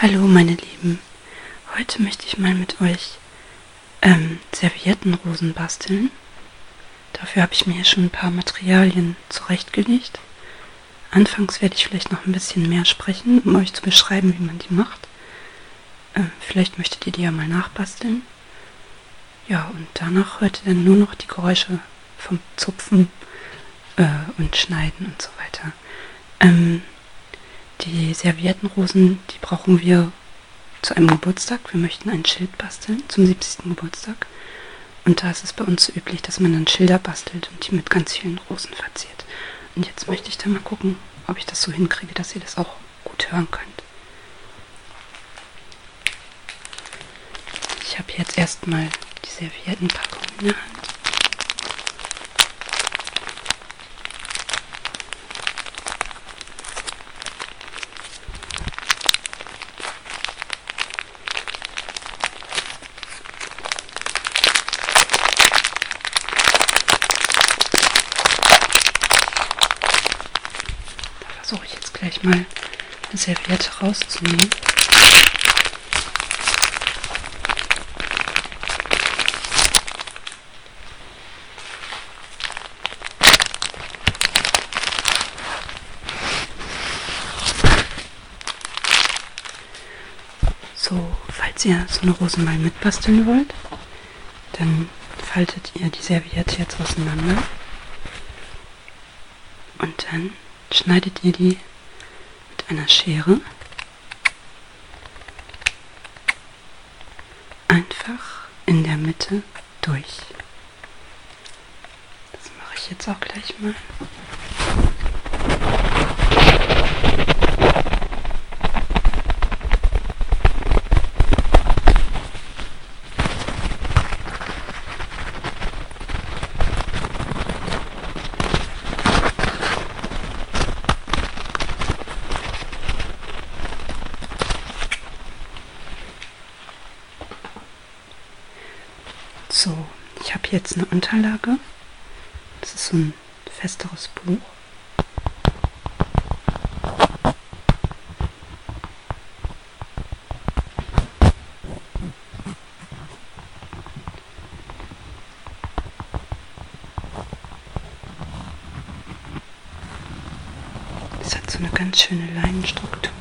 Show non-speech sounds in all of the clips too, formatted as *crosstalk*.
Hallo meine Lieben, heute möchte ich mal mit euch ähm, Serviettenrosen basteln. Dafür habe ich mir hier schon ein paar Materialien zurechtgelegt. Anfangs werde ich vielleicht noch ein bisschen mehr sprechen, um euch zu beschreiben, wie man die macht. Äh, vielleicht möchtet ihr die ja mal nachbasteln. Ja, und danach hört ihr dann nur noch die Geräusche vom Zupfen äh, und Schneiden und so weiter. Ähm, die Serviettenrosen, die brauchen wir zu einem Geburtstag. Wir möchten ein Schild basteln zum 70. Geburtstag. Und da ist es bei uns so üblich, dass man dann Schilder bastelt und die mit ganz vielen Rosen verziert. Und jetzt möchte ich dann mal gucken, ob ich das so hinkriege, dass ihr das auch gut hören könnt. Ich habe jetzt erstmal die Serviettenpackung in der Hand. Ich mal eine Serviette rauszunehmen. So, falls ihr so eine Rose mal mitbasteln wollt, dann faltet ihr die Serviette jetzt auseinander und dann schneidet ihr die einer Schere einfach in der Mitte durch. Das mache ich jetzt auch gleich mal. So, ich habe jetzt eine Unterlage. Das ist so ein festeres Buch. Es hat so eine ganz schöne Leinenstruktur.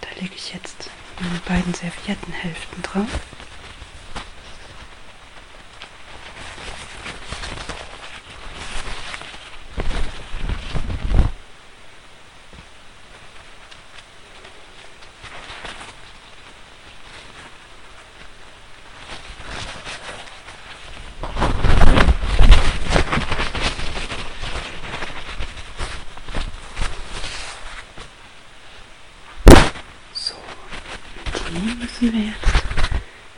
Da lege ich jetzt meine beiden Serviettenhälften drauf. So, die müssen wir jetzt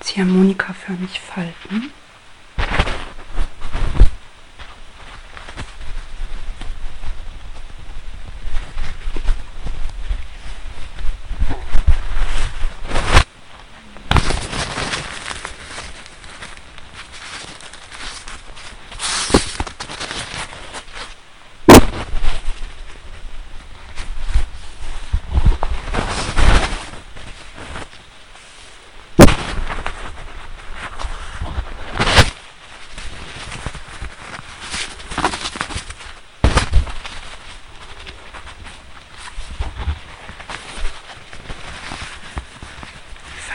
ziehharmonikaförmig falten.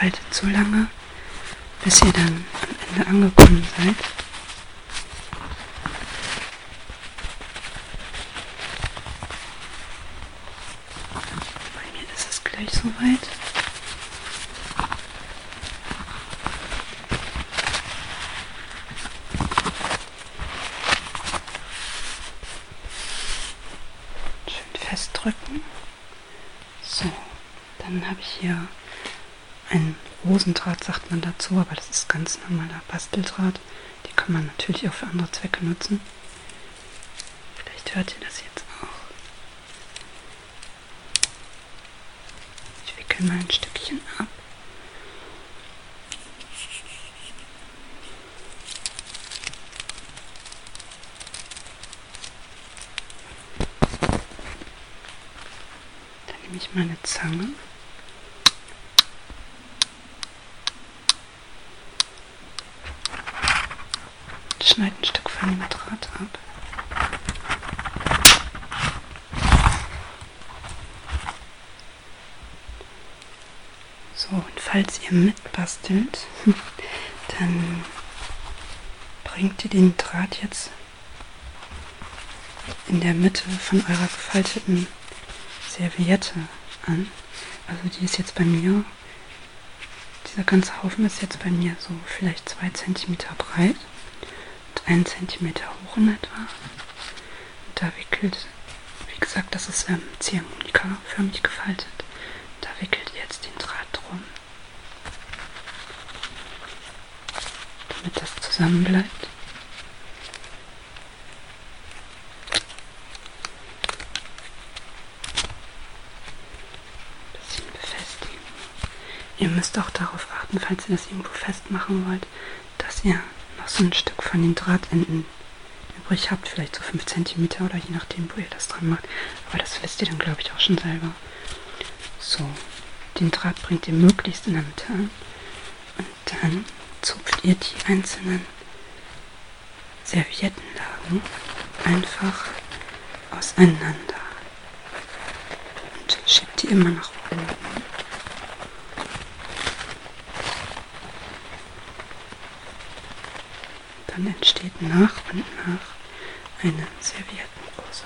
Faltet so lange, bis ihr dann am Ende angekommen seid. Bei mir ist es gleich soweit. Schön festdrücken. So, dann habe ich hier ein Rosendraht, sagt man dazu, aber das ist ganz normaler Basteldraht. Die kann man natürlich auch für andere Zwecke nutzen. Vielleicht hört ihr das jetzt auch. Ich wickel mal ein Stückchen ab. nehme ich meine Zange. Schneide ein Stück von dem Draht ab. So, und falls ihr mitbastelt, *laughs* dann bringt ihr den Draht jetzt in der Mitte von eurer gefalteten Serviette an. Also die ist jetzt bei mir, dieser ganze Haufen ist jetzt bei mir so vielleicht zwei Zentimeter breit einen Zentimeter hoch in etwa. Da wickelt, wie gesagt, das ist ähm, Ziehharmonika-förmig gefaltet. Da wickelt ihr jetzt den Draht drum, damit das zusammen bleibt. Ihr müsst auch darauf achten, falls ihr das irgendwo festmachen wollt, dass ihr so ein Stück von den Drahtenden übrig habt, vielleicht so 5 cm oder je nachdem, wo ihr das dran macht. Aber das wisst ihr dann, glaube ich, auch schon selber. So, den Draht bringt ihr möglichst in der Mitte an und dann zupft ihr die einzelnen Serviettenlagen einfach auseinander und schiebt die immer nach oben. Dann entsteht nach und nach eine Serviettenrose.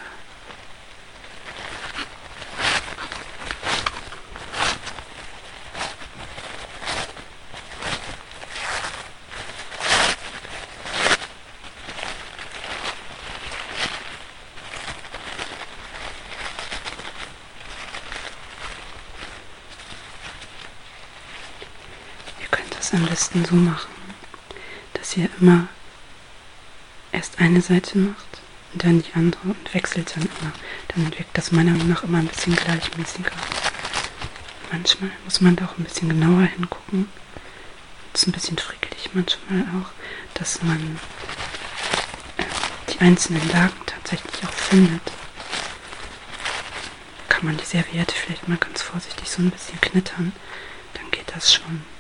Ihr könnt das am besten so machen, dass ihr immer erst eine Seite macht und dann die andere und wechselt dann immer. Dann wirkt das meiner Meinung nach immer ein bisschen gleichmäßiger. Manchmal muss man da auch ein bisschen genauer hingucken. Das ist ein bisschen frickelig manchmal auch, dass man äh, die einzelnen Lagen tatsächlich auch findet. Kann man die Serviette vielleicht mal ganz vorsichtig so ein bisschen knittern, dann geht das schon.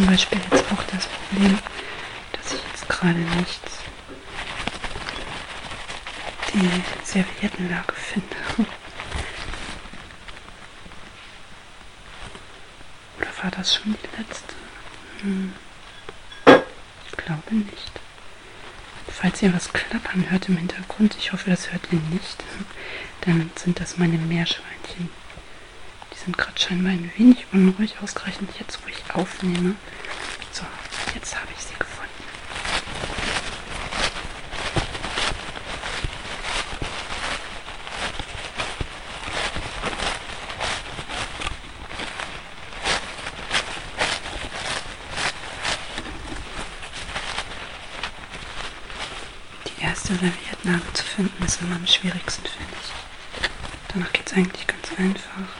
Zum Beispiel jetzt auch das Problem, dass ich jetzt gerade nicht die Serviettenlage finde. *laughs* Oder war das schon die letzte? Hm. Ich glaube nicht. Falls ihr was klappern hört im Hintergrund, ich hoffe, das hört ihr nicht, *laughs* dann sind das meine Meerschweinchen sind gerade scheinbar ein wenig unruhig, ausgerechnet jetzt, wo ich aufnehme. So, jetzt habe ich sie gefunden. Die erste Serviettenlage zu finden ist immer am schwierigsten, finde ich. Danach geht es eigentlich ganz einfach.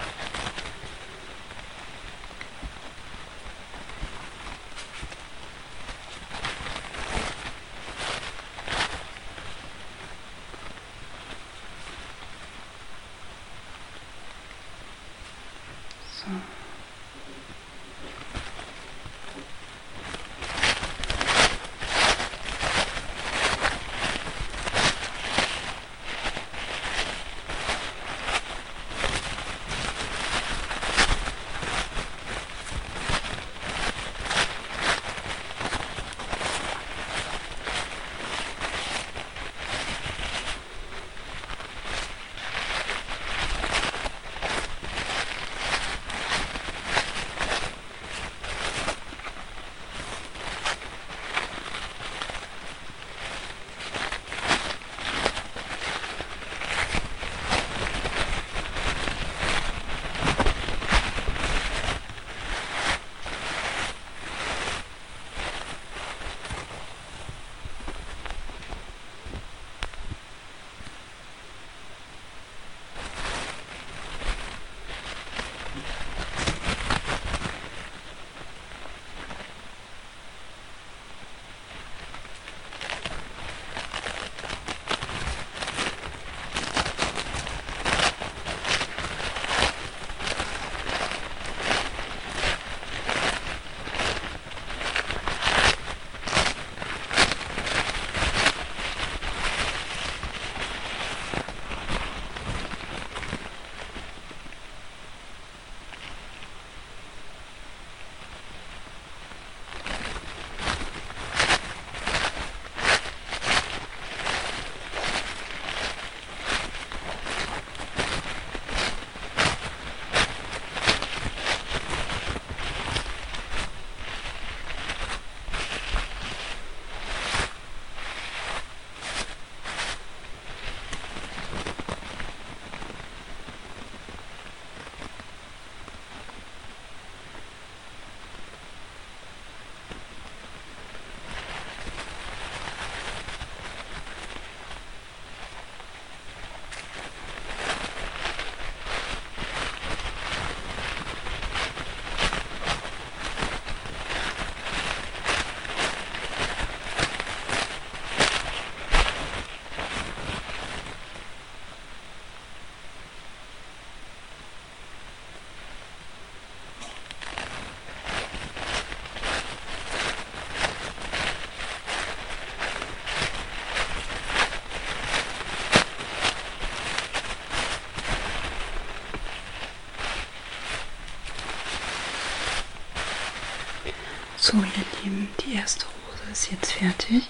So, ihr Lieben, die erste Rose ist jetzt fertig.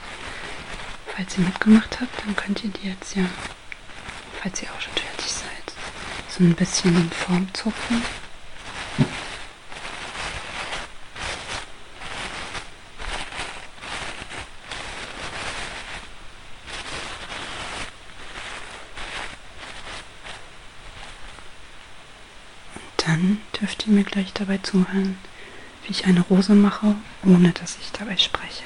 Falls ihr mitgemacht habt, dann könnt ihr die jetzt ja, falls ihr auch schon fertig seid, so ein bisschen in Form zupfen. Dann dürft ihr mir gleich dabei zuhören, ich eine Rose mache, ohne dass ich dabei spreche.